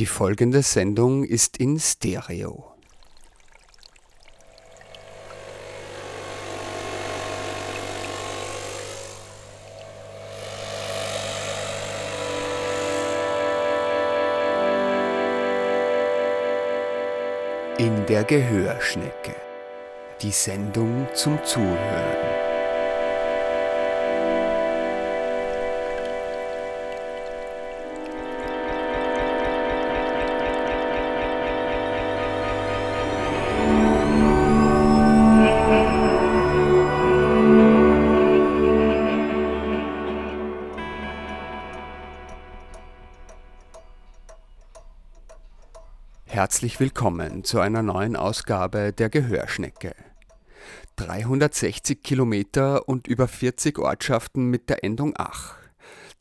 Die folgende Sendung ist in Stereo. In der Gehörschnecke. Die Sendung zum Zuhören. Herzlich willkommen zu einer neuen Ausgabe der Gehörschnecke. 360 Kilometer und über 40 Ortschaften mit der Endung Ach.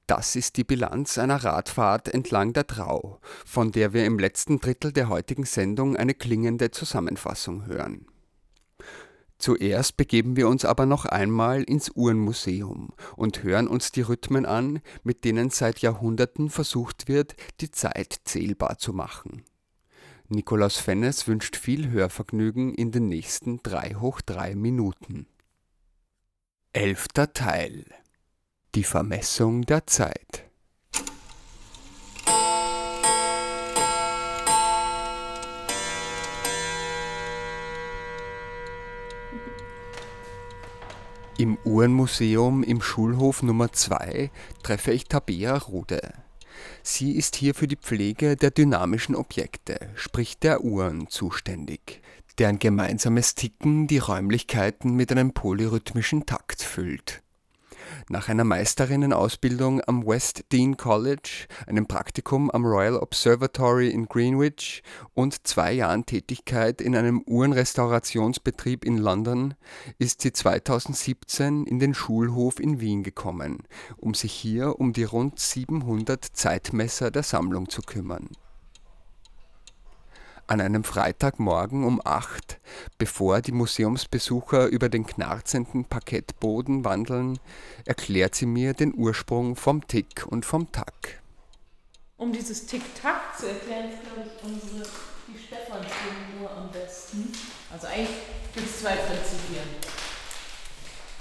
Das ist die Bilanz einer Radfahrt entlang der Drau, von der wir im letzten Drittel der heutigen Sendung eine klingende Zusammenfassung hören. Zuerst begeben wir uns aber noch einmal ins Uhrenmuseum und hören uns die Rhythmen an, mit denen seit Jahrhunderten versucht wird, die Zeit zählbar zu machen. Nikolaus Fennes wünscht viel Hörvergnügen in den nächsten 3 hoch 3 Minuten. Elfter Teil Die Vermessung der Zeit Im Uhrenmuseum im Schulhof Nummer 2 treffe ich Tabea Rude. Sie ist hier für die Pflege der dynamischen Objekte, sprich der Uhren, zuständig, deren gemeinsames Ticken die Räumlichkeiten mit einem polyrhythmischen Takt füllt nach einer Meisterinnenausbildung am West Dean College, einem Praktikum am Royal Observatory in Greenwich und zwei Jahren Tätigkeit in einem Uhrenrestaurationsbetrieb in London ist sie 2017 in den Schulhof in Wien gekommen, um sich hier um die rund 700 Zeitmesser der Sammlung zu kümmern an einem Freitagmorgen um acht, bevor die Museumsbesucher über den knarzenden Parkettboden wandeln, erklärt sie mir den Ursprung vom Tick und vom Tack. Um dieses Tick-Tack zu erklären, ist, glaube ich, unsere, die Stephansfigur am besten. Also eigentlich gibt es zwei Prinzipien.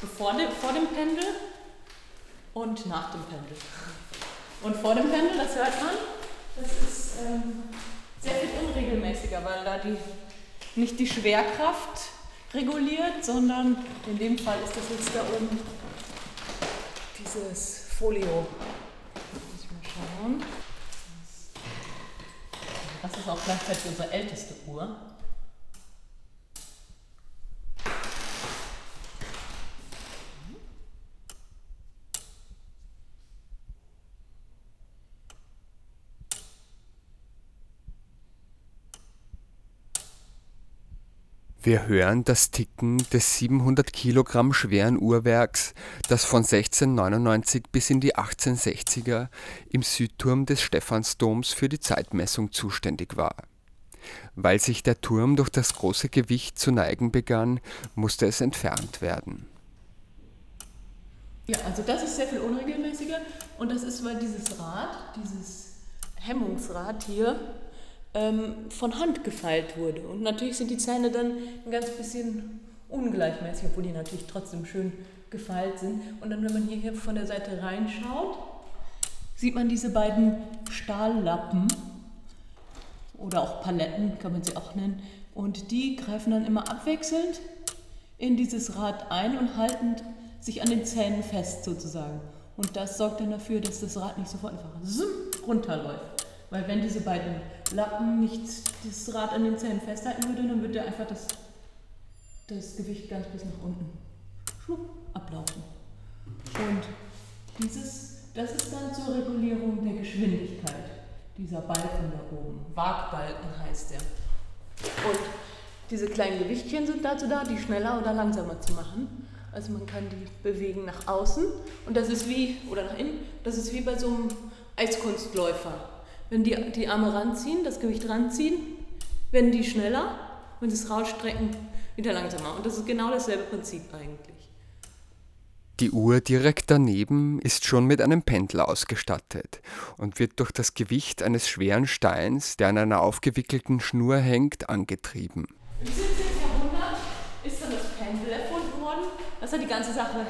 Bevor dem, vor dem Pendel und nach dem Pendel. Und vor dem Pendel, das hört man, das ist ähm, sehr viel unregelmäßiger, weil da die nicht die Schwerkraft reguliert, sondern in dem Fall ist das jetzt da oben dieses Folio. Muss ich mal schauen. Das ist auch gleichzeitig unsere älteste Uhr. Wir hören das Ticken des 700 Kilogramm schweren Uhrwerks, das von 1699 bis in die 1860er im Südturm des Stephansdoms für die Zeitmessung zuständig war. Weil sich der Turm durch das große Gewicht zu neigen begann, musste es entfernt werden. Ja, also das ist sehr viel unregelmäßiger und das ist, weil dieses Rad, dieses Hemmungsrad hier, ähm, von Hand gefeilt wurde. Und natürlich sind die Zähne dann ein ganz bisschen ungleichmäßig, obwohl die natürlich trotzdem schön gefeilt sind. Und dann, wenn man hier von der Seite reinschaut, sieht man diese beiden Stahllappen oder auch Paletten, kann man sie auch nennen. Und die greifen dann immer abwechselnd in dieses Rad ein und halten sich an den Zähnen fest sozusagen. Und das sorgt dann dafür, dass das Rad nicht sofort einfach runterläuft. Weil wenn diese beiden Lappen nicht das Rad an den Zähnen festhalten würde, dann würde einfach das, das Gewicht ganz bis nach unten schwupp, ablaufen. Und dieses, das ist dann zur Regulierung der Geschwindigkeit, dieser Balken da oben. Wagbalken heißt der. Und diese kleinen Gewichtchen sind dazu da, die schneller oder langsamer zu machen. Also man kann die bewegen nach außen und das ist wie, oder nach innen, das ist wie bei so einem Eiskunstläufer. Wenn die die Arme ranziehen, das Gewicht ranziehen, werden die schneller, wenn sie es rausstrecken, wieder langsamer. Und das ist genau dasselbe Prinzip eigentlich. Die Uhr direkt daneben ist schon mit einem Pendel ausgestattet und wird durch das Gewicht eines schweren Steins, der an einer aufgewickelten Schnur hängt, angetrieben. Im 17. Jahrhundert ist dann das Pendel erfunden worden. Das hat die ganze Sache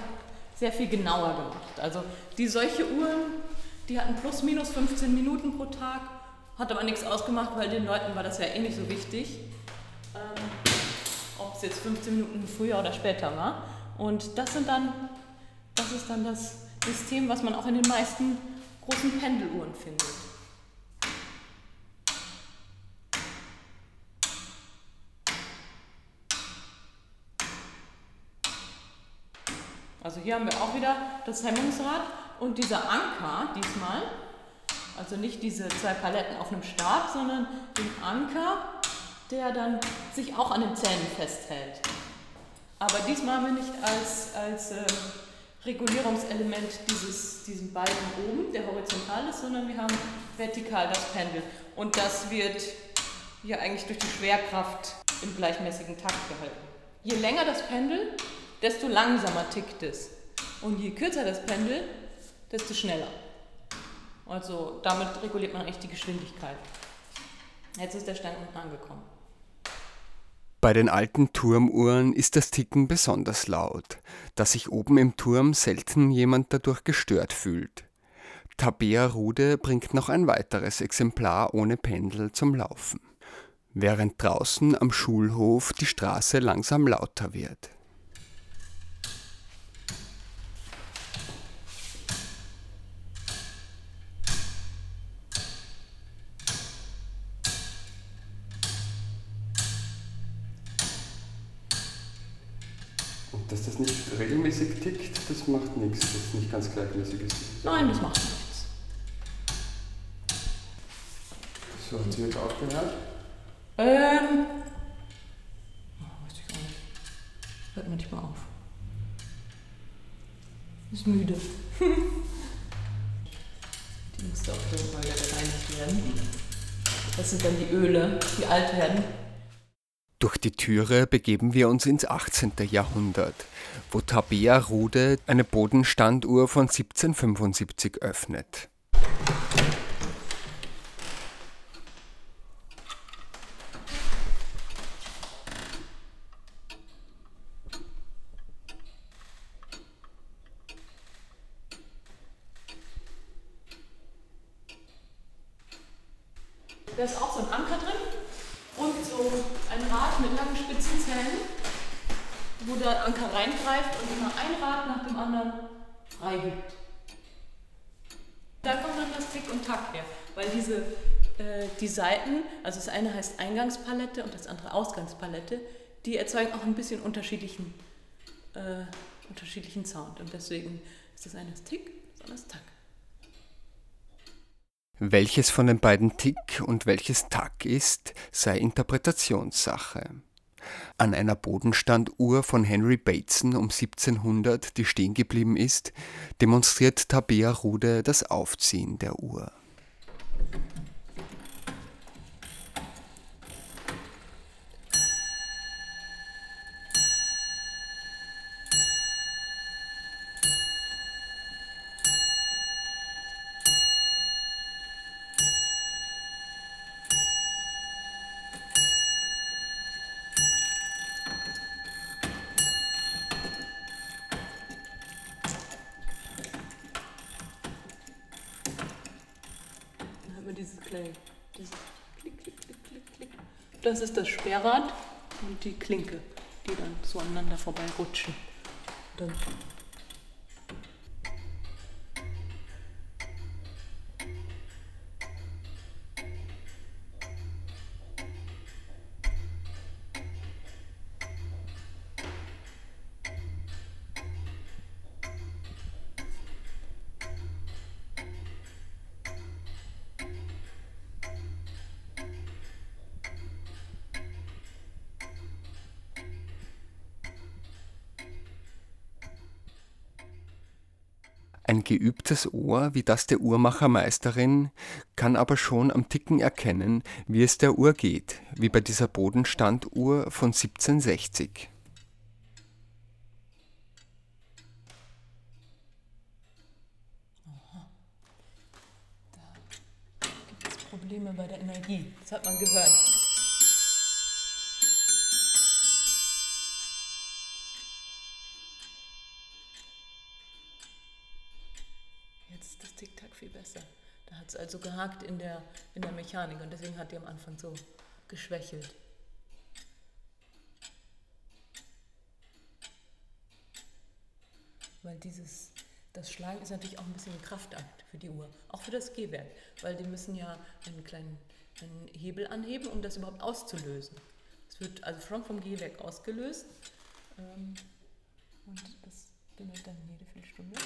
sehr viel genauer gemacht. Also die solche Uhren, die hatten plus minus 15 Minuten pro Tag, hat aber nichts ausgemacht, weil den Leuten war das ja eh nicht so wichtig, ähm, ob es jetzt 15 Minuten früher oder später war. Und das sind dann das ist dann das System, was man auch in den meisten großen Pendeluhren findet. Also hier haben wir auch wieder das Hemmungsrad und dieser Anker diesmal, also nicht diese zwei Paletten auf einem Stab, sondern den Anker, der dann sich auch an den Zähnen festhält. Aber diesmal haben wir nicht als, als äh, Regulierungselement dieses, diesen Balken oben, der horizontal ist, sondern wir haben vertikal das Pendel. Und das wird hier eigentlich durch die Schwerkraft im gleichmäßigen Takt gehalten. Je länger das Pendel, desto langsamer tickt es. Und je kürzer das Pendel, desto schneller. Also damit reguliert man eigentlich die Geschwindigkeit. Jetzt ist der Stein unten angekommen. Bei den alten Turmuhren ist das Ticken besonders laut, da sich oben im Turm selten jemand dadurch gestört fühlt. Tabea Rude bringt noch ein weiteres Exemplar ohne Pendel zum Laufen, während draußen am Schulhof die Straße langsam lauter wird. Dass das nicht regelmäßig tickt, das macht nichts, dass es nicht ganz gleichmäßig ist. Nein, das macht nichts. So, hat sie jetzt aufgehört? Ähm. Oh, weiß ich gar nicht. Hört manchmal auf. Ist müde. die müsste auch irgendwann wieder gereinigt werden. Das sind dann die Öle, die alt werden. Durch die Türe begeben wir uns ins 18. Jahrhundert, wo Tabea Rude eine Bodenstanduhr von 1775 öffnet. Da ist auch so ein Anker drin und so ein Rad mit langen spitzen Zähnen, wo der Anker reingreift und immer ein Rad nach dem anderen freigibt. Da kommt dann das Tick und Tack her, weil diese äh, die Seiten, also das eine heißt Eingangspalette und das andere Ausgangspalette, die erzeugen auch ein bisschen unterschiedlichen, äh, unterschiedlichen Sound. Und deswegen ist das eine das Tick, das andere das Tack. Welches von den beiden Tick und welches Tack ist, sei Interpretationssache. An einer Bodenstanduhr von Henry Bateson um 1700, die stehen geblieben ist, demonstriert Tabea Rude das Aufziehen der Uhr. Das ist das Sperrrad und die Klinke, die dann so aneinander vorbei rutschen. Dann Ein geübtes Ohr wie das der Uhrmachermeisterin kann aber schon am Ticken erkennen, wie es der Uhr geht, wie bei dieser Bodenstanduhr von 1760. Aha. Da gibt es Probleme bei der Energie. Das hat man gehört. Jetzt das Tick-Tack viel besser. Da hat es also gehakt in der, in der Mechanik und deswegen hat die am Anfang so geschwächelt. Weil dieses, das Schlagen ist natürlich auch ein bisschen ein Kraftakt für die Uhr, auch für das Gehwerk, weil die müssen ja einen kleinen einen Hebel anheben, um das überhaupt auszulösen. Es wird also schon vom Gehwerk ausgelöst ähm, und das bimmelt dann jede Viertelstunde.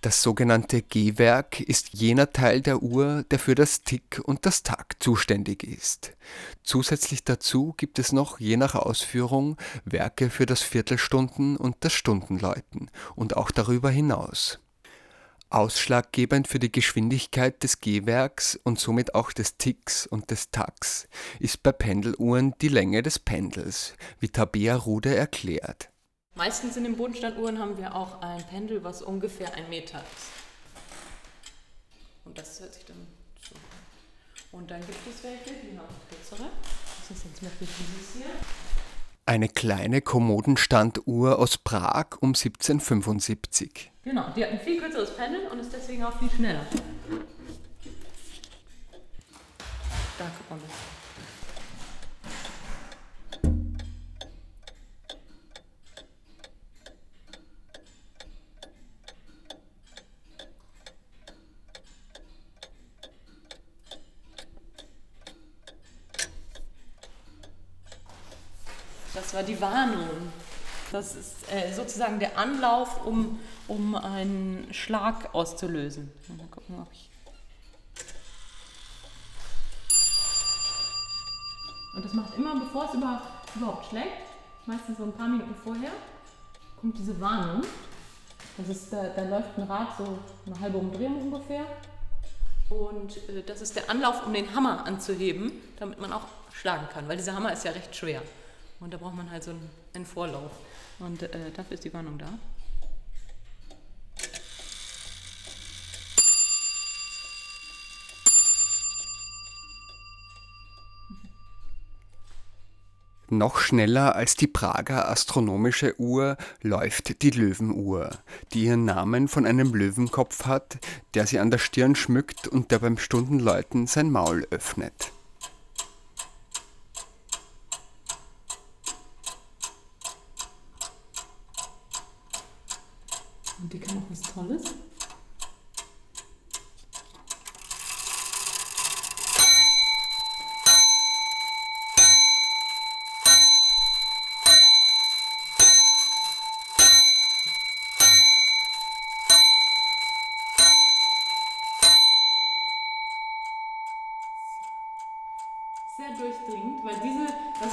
Das sogenannte Gehwerk ist jener Teil der Uhr, der für das Tick und das Tack zuständig ist. Zusätzlich dazu gibt es noch, je nach Ausführung, Werke für das Viertelstunden- und das Stundenläuten und auch darüber hinaus. Ausschlaggebend für die Geschwindigkeit des Gehwerks und somit auch des Ticks und des Tacks ist bei Pendeluhren die Länge des Pendels, wie Tabea Rude erklärt. Meistens in den Bodenstanduhren haben wir auch ein Pendel, was ungefähr ein Meter ist. Und das hört sich dann so an. Und dann gibt es welche, die haben kürzere. Das ist jetzt Beispiel dieses hier. Eine kleine Kommodenstanduhr aus Prag um 1775. Genau, die hat ein viel kürzeres Pendel und ist deswegen auch viel schneller. Da guckt man das. Das war die Warnung. Das ist äh, sozusagen der Anlauf, um, um einen Schlag auszulösen. Mal gucken, ob ich. Und das macht immer, bevor es über, überhaupt schlägt, meistens so ein paar Minuten vorher, kommt diese Warnung. Das ist, da, da läuft ein Rad so eine halbe Umdrehung ungefähr. Und äh, das ist der Anlauf, um den Hammer anzuheben, damit man auch schlagen kann, weil dieser Hammer ist ja recht schwer. Und da braucht man halt so einen, Vorlauf. Und äh, dafür ist die Warnung da. Noch schneller als die Prager astronomische Uhr läuft die Löwenuhr, die ihren Namen von einem Löwenkopf hat, der sie an der Stirn schmückt und der beim Stundenläuten sein Maul öffnet.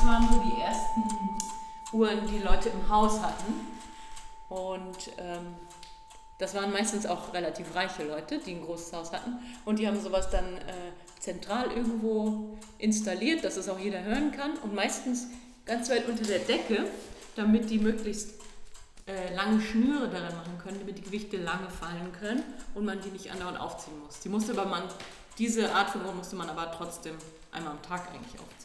Waren so die ersten Uhren, die Leute im Haus hatten. Und ähm, das waren meistens auch relativ reiche Leute, die ein großes Haus hatten. Und die haben sowas dann äh, zentral irgendwo installiert, dass es auch jeder hören kann. Und meistens ganz weit unter der Decke, damit die möglichst äh, lange Schnüre daran machen können, damit die Gewichte lange fallen können und man die nicht andauernd aufziehen muss. Die musste aber man, diese Art von Uhr musste man aber trotzdem einmal am Tag eigentlich aufziehen.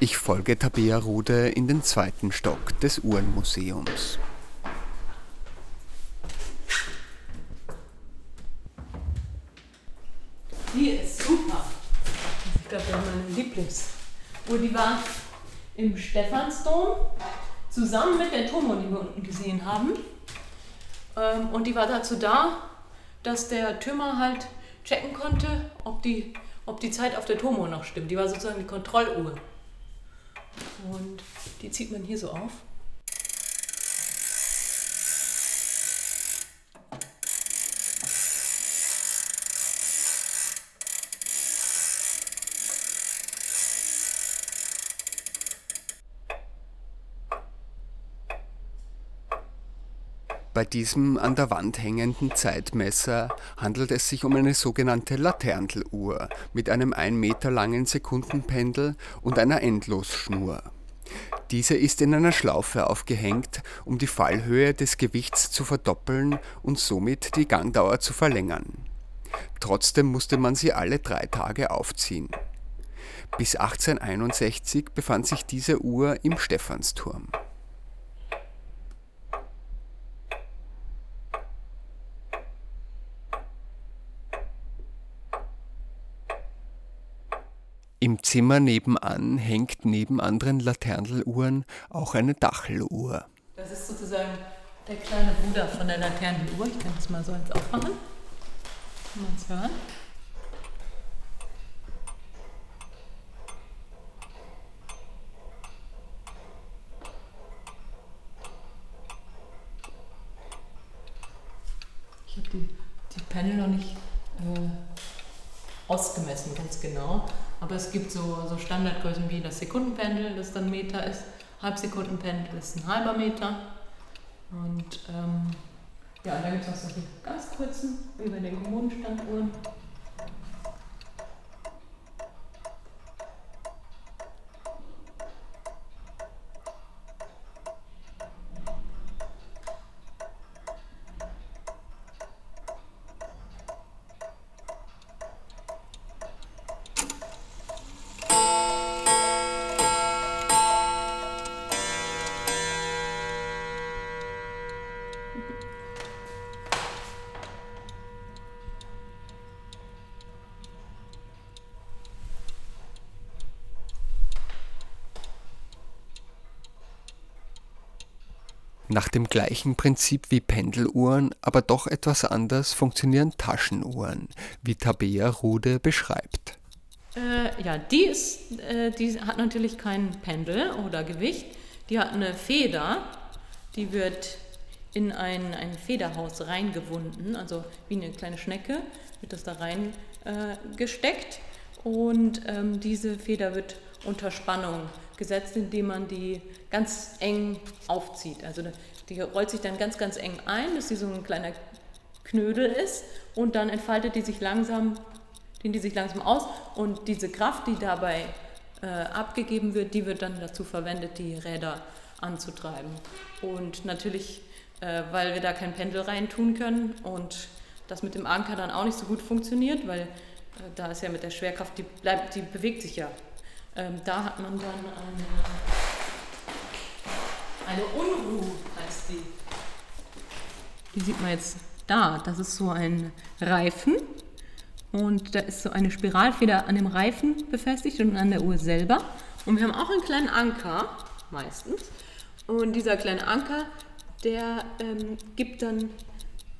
Ich folge Tabea Rude in den zweiten Stock des Uhrenmuseums. Die ist super. Ich glaube, das ist meine Lieblingsuhr. Die war im Stephansdom zusammen mit der Turmuhr, die wir unten gesehen haben. Ähm, Und die war dazu da, dass der Türmer halt checken konnte, ob die, ob die Zeit auf der Turmuhr noch stimmt. Die war sozusagen die Kontrolluhr. Und die zieht man hier so auf. Bei diesem an der Wand hängenden Zeitmesser handelt es sich um eine sogenannte Laternteluhr mit einem ein Meter langen Sekundenpendel und einer Endlosschnur. Diese ist in einer Schlaufe aufgehängt, um die Fallhöhe des Gewichts zu verdoppeln und somit die Gangdauer zu verlängern. Trotzdem musste man sie alle drei Tage aufziehen. Bis 1861 befand sich diese Uhr im Stephansturm. Zimmer nebenan hängt neben anderen Laterneluhren auch eine Dacheluhr. Das ist sozusagen der kleine Bruder von der Laternenuhr. Ich kann das mal so eins aufmachen. Kann man es hören? Ich habe die, die Panel noch nicht äh, ausgemessen, ganz genau. Aber es gibt so, so Standardgrößen wie das Sekundenpendel, das dann Meter ist. Halbsekundenpendel ist ein halber Meter. Und ähm, ja, da gibt es auch solche ganz kurzen, bei den Kommunenstanduhren. Nach dem gleichen Prinzip wie Pendeluhren, aber doch etwas anders funktionieren Taschenuhren, wie Tabea Rude beschreibt. Äh, ja, die, ist, äh, die hat natürlich kein Pendel oder Gewicht. Die hat eine Feder, die wird in ein, ein Federhaus reingewunden, also wie eine kleine Schnecke wird das da rein äh. Und ähm, diese Feder wird unter Spannung gesetzt, indem man die ganz eng aufzieht. Also die rollt sich dann ganz, ganz eng ein, dass sie so ein kleiner Knödel ist und dann entfaltet die sich langsam, dehnt die sich langsam aus und diese Kraft, die dabei äh, abgegeben wird, die wird dann dazu verwendet, die Räder anzutreiben. Und natürlich, äh, weil wir da kein Pendel rein tun können und das mit dem Anker dann auch nicht so gut funktioniert, weil äh, da ist ja mit der Schwerkraft, die, bleibt, die bewegt sich ja ähm, da hat man dann eine, eine Unruhe, heißt die. Die sieht man jetzt da. Das ist so ein Reifen. Und da ist so eine Spiralfeder an dem Reifen befestigt und an der Uhr selber. Und wir haben auch einen kleinen Anker, meistens. Und dieser kleine Anker, der ähm, gibt dann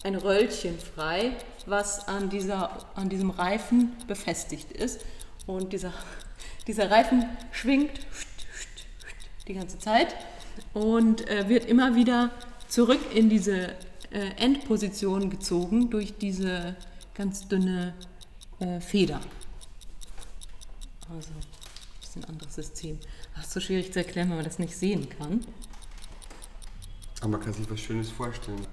ein Röllchen frei, was an, dieser, an diesem Reifen befestigt ist. Und dieser dieser Reifen schwingt die ganze Zeit und äh, wird immer wieder zurück in diese äh, Endposition gezogen durch diese ganz dünne äh, Feder. Also ein bisschen anderes System. Ach, so schwierig zu erklären, wenn man das nicht sehen kann. Aber man kann sich was Schönes vorstellen.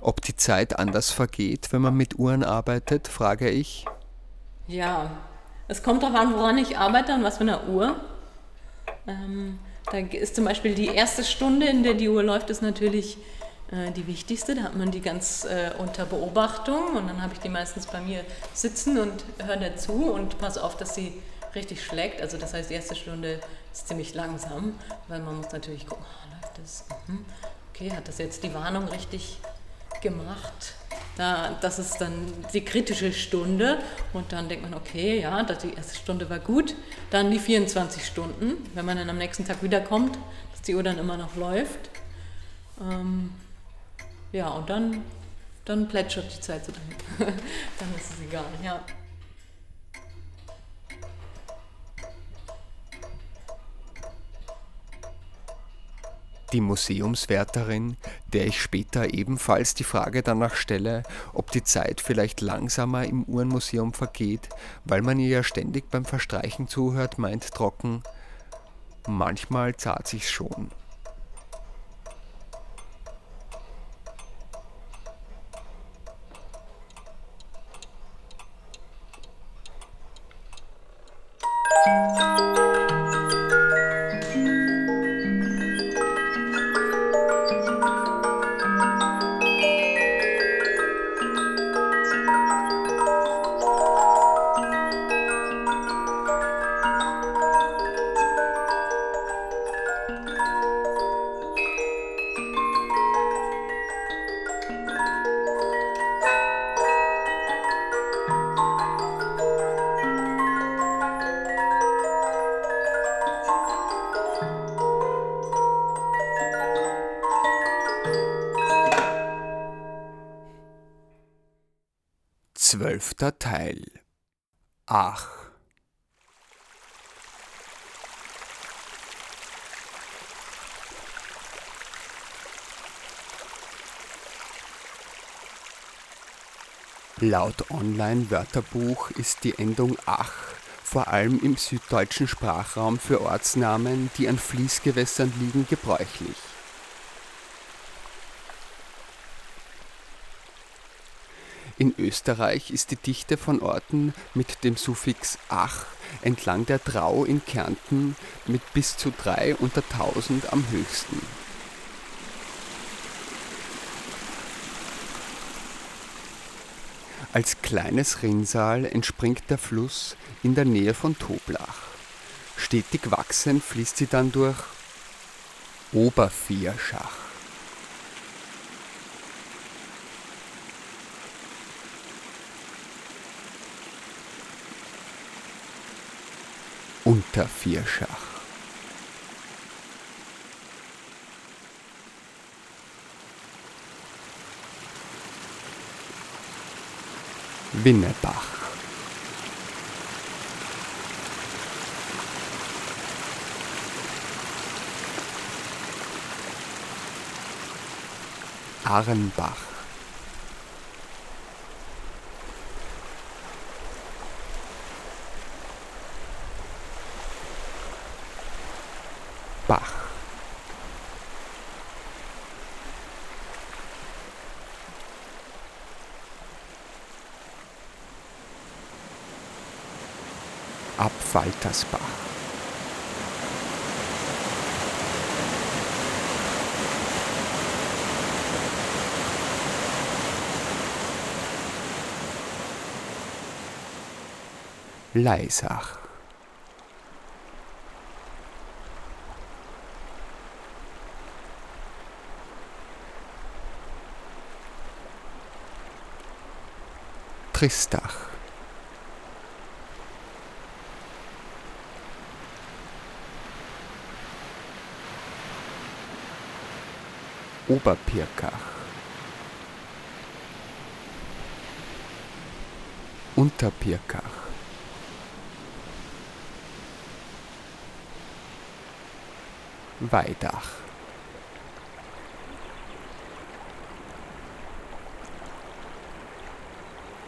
Ob die Zeit anders vergeht, wenn man mit Uhren arbeitet, frage ich. Ja, es kommt darauf an, woran ich arbeite und was für eine Uhr. Ähm, da ist zum Beispiel die erste Stunde, in der die Uhr läuft, ist natürlich äh, die wichtigste. Da hat man die ganz äh, unter Beobachtung und dann habe ich die meistens bei mir sitzen und höre dazu und passe auf, dass sie richtig schlägt. Also das heißt, die erste Stunde ist ziemlich langsam, weil man muss natürlich gucken, oh, läuft das? Mhm. Okay, hat das jetzt die Warnung richtig gemacht. Da, das ist dann die kritische Stunde und dann denkt man, okay, ja, die erste Stunde war gut. Dann die 24 Stunden, wenn man dann am nächsten Tag wiederkommt, dass die Uhr dann immer noch läuft. Ähm, ja, und dann, dann plätschert die Zeit so dahin. dann ist es egal, ja. Die Museumswärterin, der ich später ebenfalls die Frage danach stelle, ob die Zeit vielleicht langsamer im Uhrenmuseum vergeht, weil man ihr ja ständig beim Verstreichen zuhört, meint trocken, manchmal zahlt sich's schon. Zwölfter Laut Online-Wörterbuch ist die Endung ach vor allem im süddeutschen Sprachraum für Ortsnamen, die an Fließgewässern liegen, gebräuchlich. In Österreich ist die Dichte von Orten mit dem Suffix ach entlang der Drau in Kärnten mit bis zu drei unter tausend am höchsten. Als kleines Rinnsal entspringt der Fluss in der Nähe von Toblach. Stetig wachsend fließt sie dann durch Obervierschach. Untervierschach. Winnebach. Arnbach. Abfaltersbach. Leisach. Tristach. Oberpirkach. Unterpirkach. Weidach.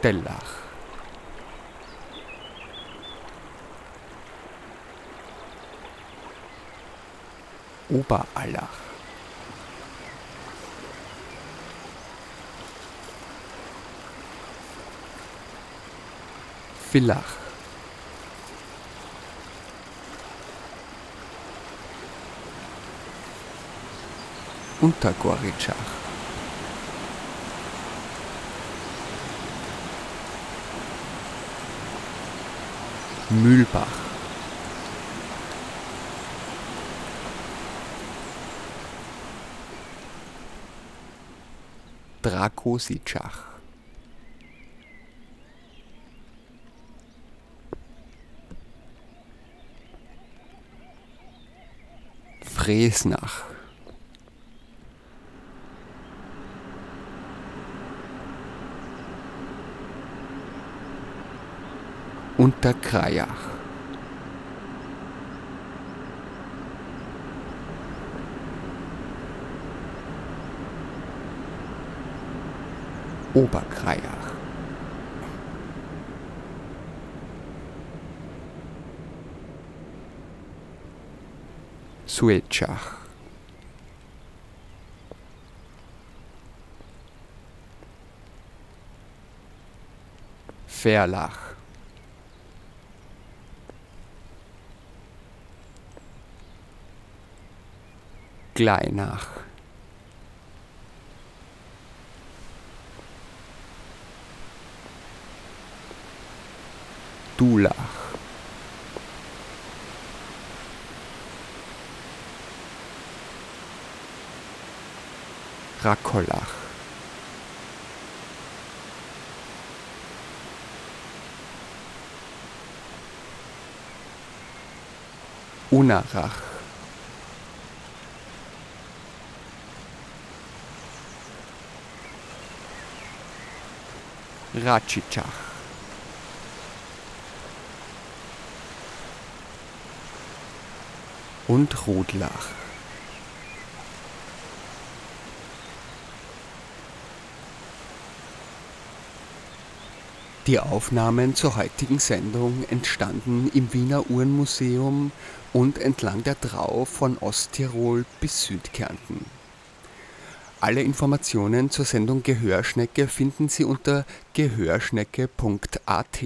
Dellach. Oberallach. Villach. Untergoritschach. Mühlbach. Drakositschach. Fresnach. Unterkrajach. Oberkrajach. Suetschach. Verlach. Gleinach. Dulach. Rakollach. Unarach. Ratschitschach. Und Rudlach. Die Aufnahmen zur heutigen Sendung entstanden im Wiener Uhrenmuseum und entlang der Drau von Osttirol bis Südkärnten. Alle Informationen zur Sendung Gehörschnecke finden Sie unter gehörschnecke.at.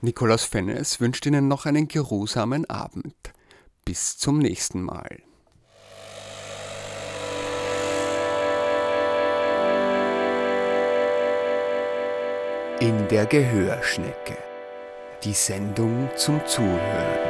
Nikolaus Fennes wünscht Ihnen noch einen geruhsamen Abend. Bis zum nächsten Mal. In der Gehörschnecke. Die Sendung zum Zuhören.